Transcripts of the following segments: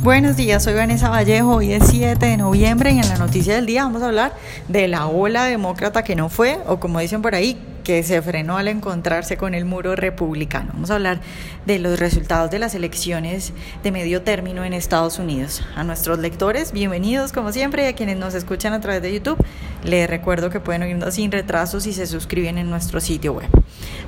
Buenos días, soy Vanessa Vallejo, hoy es 7 de noviembre y en la noticia del día vamos a hablar de la ola demócrata que no fue, o como dicen por ahí, que se frenó al encontrarse con el muro republicano. Vamos a hablar de los resultados de las elecciones de medio término en Estados Unidos. A nuestros lectores, bienvenidos como siempre y a quienes nos escuchan a través de YouTube, les recuerdo que pueden oírnos sin retrasos si se suscriben en nuestro sitio web.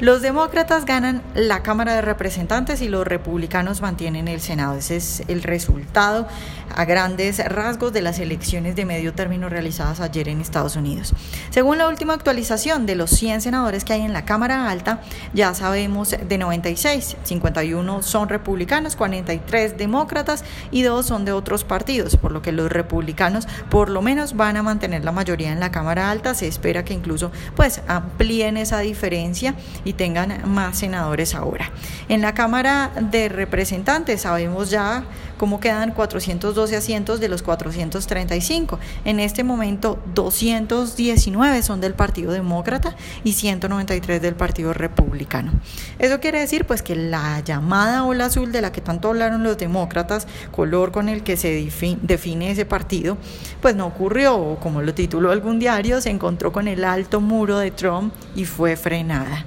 Los demócratas ganan la Cámara de Representantes y los republicanos mantienen el Senado. Ese es el resultado a grandes rasgos de las elecciones de medio término realizadas ayer en Estados Unidos. Según la última actualización de los 100 senadores, que hay en la Cámara Alta, ya sabemos de 96, 51 son republicanos, 43 demócratas y dos son de otros partidos, por lo que los republicanos por lo menos van a mantener la mayoría en la Cámara Alta. Se espera que incluso pues amplíen esa diferencia y tengan más senadores ahora. En la Cámara de Representantes sabemos ya cómo quedan 412 asientos de los 435. En este momento 219 son del Partido Demócrata y 100 193 del Partido Republicano. Eso quiere decir pues que la llamada ola azul de la que tanto hablaron los demócratas, color con el que se define ese partido, pues no ocurrió, como lo tituló algún diario, se encontró con el alto muro de Trump y fue frenada.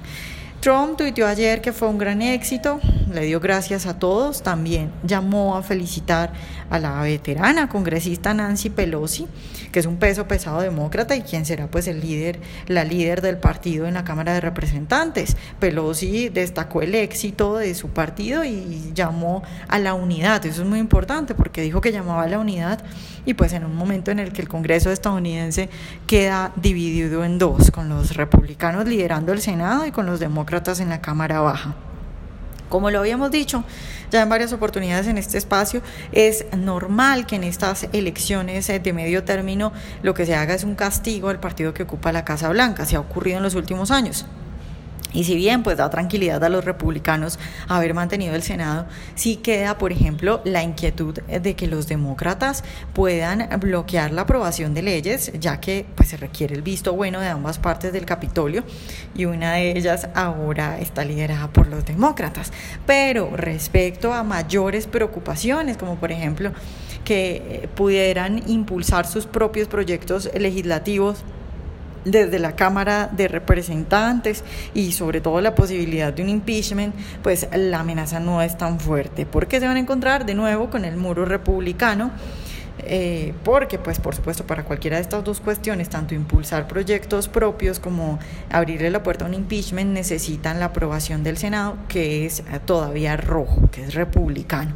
Trump tuiteó ayer que fue un gran éxito, le dio gracias a todos, también llamó a felicitar a la veterana congresista Nancy Pelosi, que es un peso pesado demócrata y quien será pues el líder, la líder del partido en la Cámara de Representantes. Pelosi destacó el éxito de su partido y llamó a la unidad, eso es muy importante porque dijo que llamaba a la unidad y pues en un momento en el que el Congreso estadounidense queda dividido en dos, con los republicanos liderando el Senado y con los demócratas en la Cámara Baja. Como lo habíamos dicho ya en varias oportunidades en este espacio, es normal que en estas elecciones de medio término lo que se haga es un castigo al partido que ocupa la Casa Blanca. Se ha ocurrido en los últimos años. Y si bien pues da tranquilidad a los republicanos haber mantenido el Senado, sí queda, por ejemplo, la inquietud de que los demócratas puedan bloquear la aprobación de leyes, ya que pues se requiere el visto bueno de ambas partes del Capitolio y una de ellas ahora está liderada por los demócratas. Pero respecto a mayores preocupaciones, como por ejemplo que pudieran impulsar sus propios proyectos legislativos desde la Cámara de Representantes y sobre todo la posibilidad de un impeachment, pues la amenaza no es tan fuerte, porque se van a encontrar de nuevo con el muro republicano. Eh, porque pues por supuesto para cualquiera de estas dos cuestiones, tanto impulsar proyectos propios como abrirle la puerta a un impeachment, necesitan la aprobación del Senado, que es todavía rojo, que es republicano.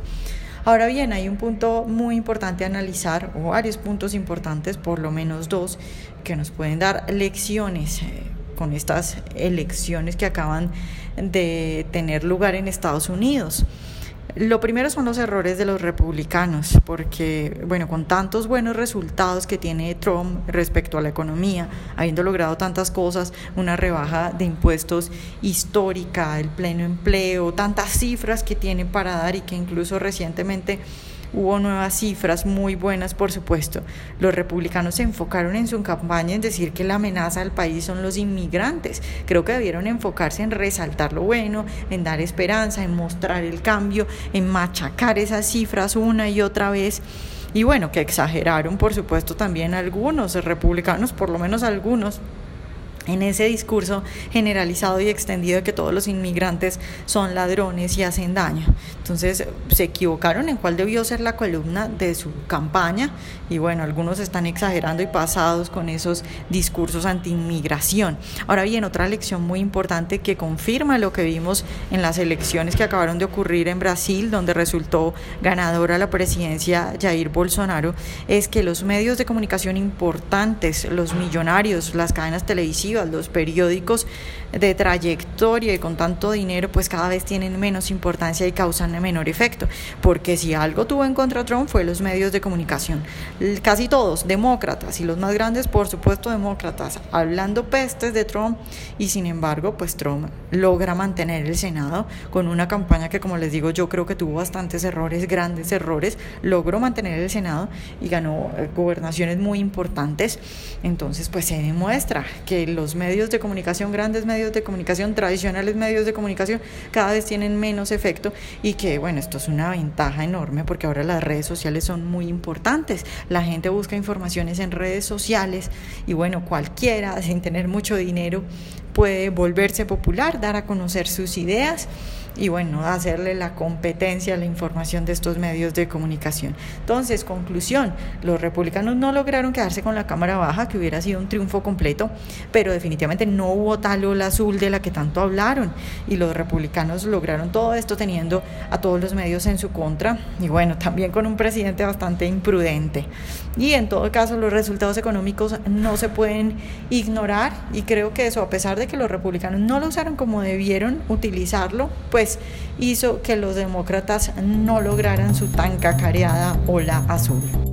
Ahora bien, hay un punto muy importante a analizar, o varios puntos importantes, por lo menos dos, que nos pueden dar lecciones eh, con estas elecciones que acaban de tener lugar en Estados Unidos. Lo primero son los errores de los republicanos, porque, bueno, con tantos buenos resultados que tiene Trump respecto a la economía, habiendo logrado tantas cosas, una rebaja de impuestos histórica, el pleno empleo, tantas cifras que tiene para dar y que incluso recientemente Hubo nuevas cifras muy buenas, por supuesto. Los republicanos se enfocaron en su campaña en decir que la amenaza al país son los inmigrantes. Creo que debieron enfocarse en resaltar lo bueno, en dar esperanza, en mostrar el cambio, en machacar esas cifras una y otra vez. Y bueno, que exageraron, por supuesto, también algunos republicanos, por lo menos algunos en ese discurso generalizado y extendido de que todos los inmigrantes son ladrones y hacen daño. Entonces se equivocaron en cuál debió ser la columna de su campaña y bueno, algunos están exagerando y pasados con esos discursos anti-inmigración. Ahora bien, otra lección muy importante que confirma lo que vimos en las elecciones que acabaron de ocurrir en Brasil, donde resultó ganadora la presidencia Jair Bolsonaro, es que los medios de comunicación importantes, los millonarios, las cadenas televisivas, los periódicos de trayectoria y con tanto dinero, pues cada vez tienen menos importancia y causan menor efecto. Porque si algo tuvo en contra Trump fue los medios de comunicación. Casi todos, demócratas y los más grandes, por supuesto, demócratas, hablando pestes de Trump y sin embargo, pues Trump logra mantener el Senado con una campaña que, como les digo, yo creo que tuvo bastantes errores, grandes errores, logró mantener el Senado y ganó eh, gobernaciones muy importantes. Entonces, pues se demuestra que los los medios de comunicación, grandes medios de comunicación, tradicionales medios de comunicación, cada vez tienen menos efecto y que, bueno, esto es una ventaja enorme porque ahora las redes sociales son muy importantes. La gente busca informaciones en redes sociales y, bueno, cualquiera, sin tener mucho dinero, puede volverse popular, dar a conocer sus ideas y bueno, hacerle la competencia a la información de estos medios de comunicación. Entonces, conclusión, los republicanos no lograron quedarse con la Cámara Baja, que hubiera sido un triunfo completo, pero definitivamente no hubo tal ola azul de la que tanto hablaron y los republicanos lograron todo esto teniendo a todos los medios en su contra y bueno, también con un presidente bastante imprudente. Y en todo caso, los resultados económicos no se pueden ignorar y creo que eso, a pesar de que los republicanos no lo usaron como debieron utilizarlo, hizo que los demócratas no lograran su tan cacareada ola azul.